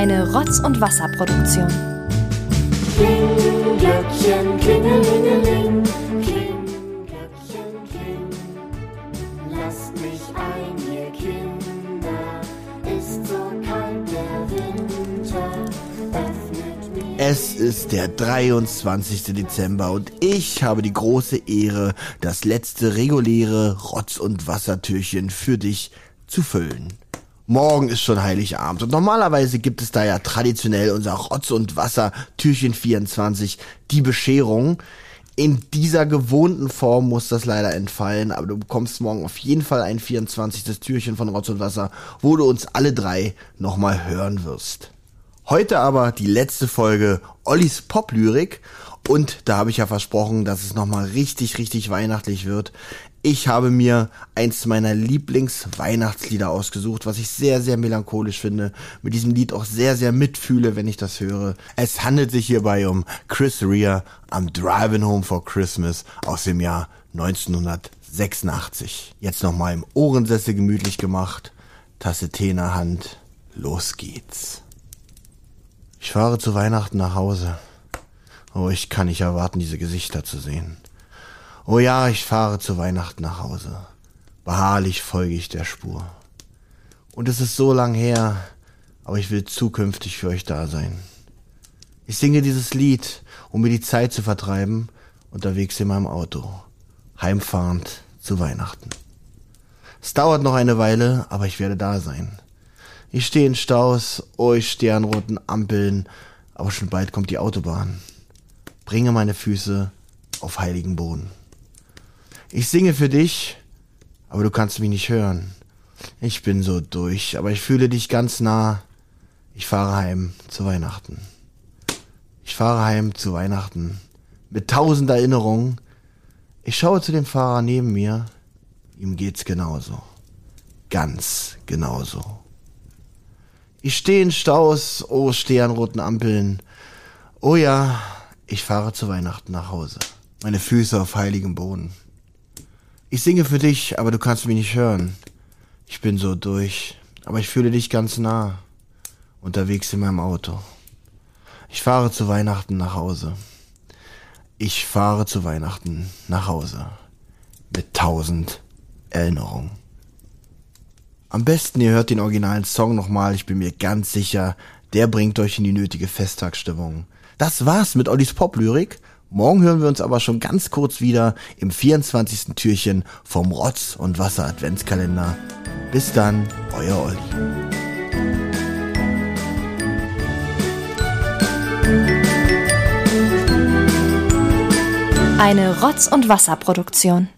Eine Rotz- und Wasserproduktion. Kling, Glöckchen, klingelingeling. Kling, Glöckchen, kling. Lasst mich ein, ihr Kinder. Ist so kalt der Winter. Öffnet mir. Es ist der 23. Dezember und ich habe die große Ehre, das letzte reguläre Rotz- und Wassertürchen für dich zu füllen. Morgen ist schon Heiligabend und normalerweise gibt es da ja traditionell unser Rotz- und Wasser-Türchen 24, die Bescherung. In dieser gewohnten Form muss das leider entfallen, aber du bekommst morgen auf jeden Fall ein 24. Türchen von Rotz und Wasser, wo du uns alle drei nochmal hören wirst. Heute aber die letzte Folge Ollis Poplyrik und da habe ich ja versprochen, dass es nochmal richtig, richtig weihnachtlich wird. Ich habe mir eins meiner Lieblings-Weihnachtslieder ausgesucht, was ich sehr, sehr melancholisch finde. Mit diesem Lied auch sehr, sehr mitfühle, wenn ich das höre. Es handelt sich hierbei um Chris Rea am Driving Home for Christmas aus dem Jahr 1986. Jetzt nochmal im Ohrensessel gemütlich gemacht, Tasse Tee in der Hand, los geht's. Ich fahre zu Weihnachten nach Hause. Oh, ich kann nicht erwarten, diese Gesichter zu sehen. Oh ja, ich fahre zu Weihnachten nach Hause. Beharrlich folge ich der Spur. Und es ist so lang her, aber ich will zukünftig für euch da sein. Ich singe dieses Lied, um mir die Zeit zu vertreiben, unterwegs in meinem Auto, heimfahrend zu Weihnachten. Es dauert noch eine Weile, aber ich werde da sein. Ich stehe in Staus, oh, ich stehe an roten Ampeln, aber schon bald kommt die Autobahn. Bringe meine Füße auf heiligen Boden. Ich singe für dich, aber du kannst mich nicht hören. Ich bin so durch, aber ich fühle dich ganz nah. Ich fahre heim zu Weihnachten. Ich fahre heim zu Weihnachten mit tausend Erinnerungen. Ich schaue zu dem Fahrer neben mir. Ihm geht's genauso. Ganz genauso. Ich stehe in Staus, oh, stehe an roten Ampeln. Oh ja, ich fahre zu Weihnachten nach Hause. Meine Füße auf heiligem Boden. Ich singe für dich, aber du kannst mich nicht hören. Ich bin so durch, aber ich fühle dich ganz nah. Unterwegs in meinem Auto. Ich fahre zu Weihnachten nach Hause. Ich fahre zu Weihnachten nach Hause. Mit tausend Erinnerungen. Am besten ihr hört den originalen Song nochmal, ich bin mir ganz sicher, der bringt euch in die nötige Festtagsstimmung. Das war's mit Ollis Poplyrik. Morgen hören wir uns aber schon ganz kurz wieder im 24. Türchen vom Rotz- und Wasser Adventskalender. Bis dann, euer Olli. Eine Rotz- und Wasserproduktion.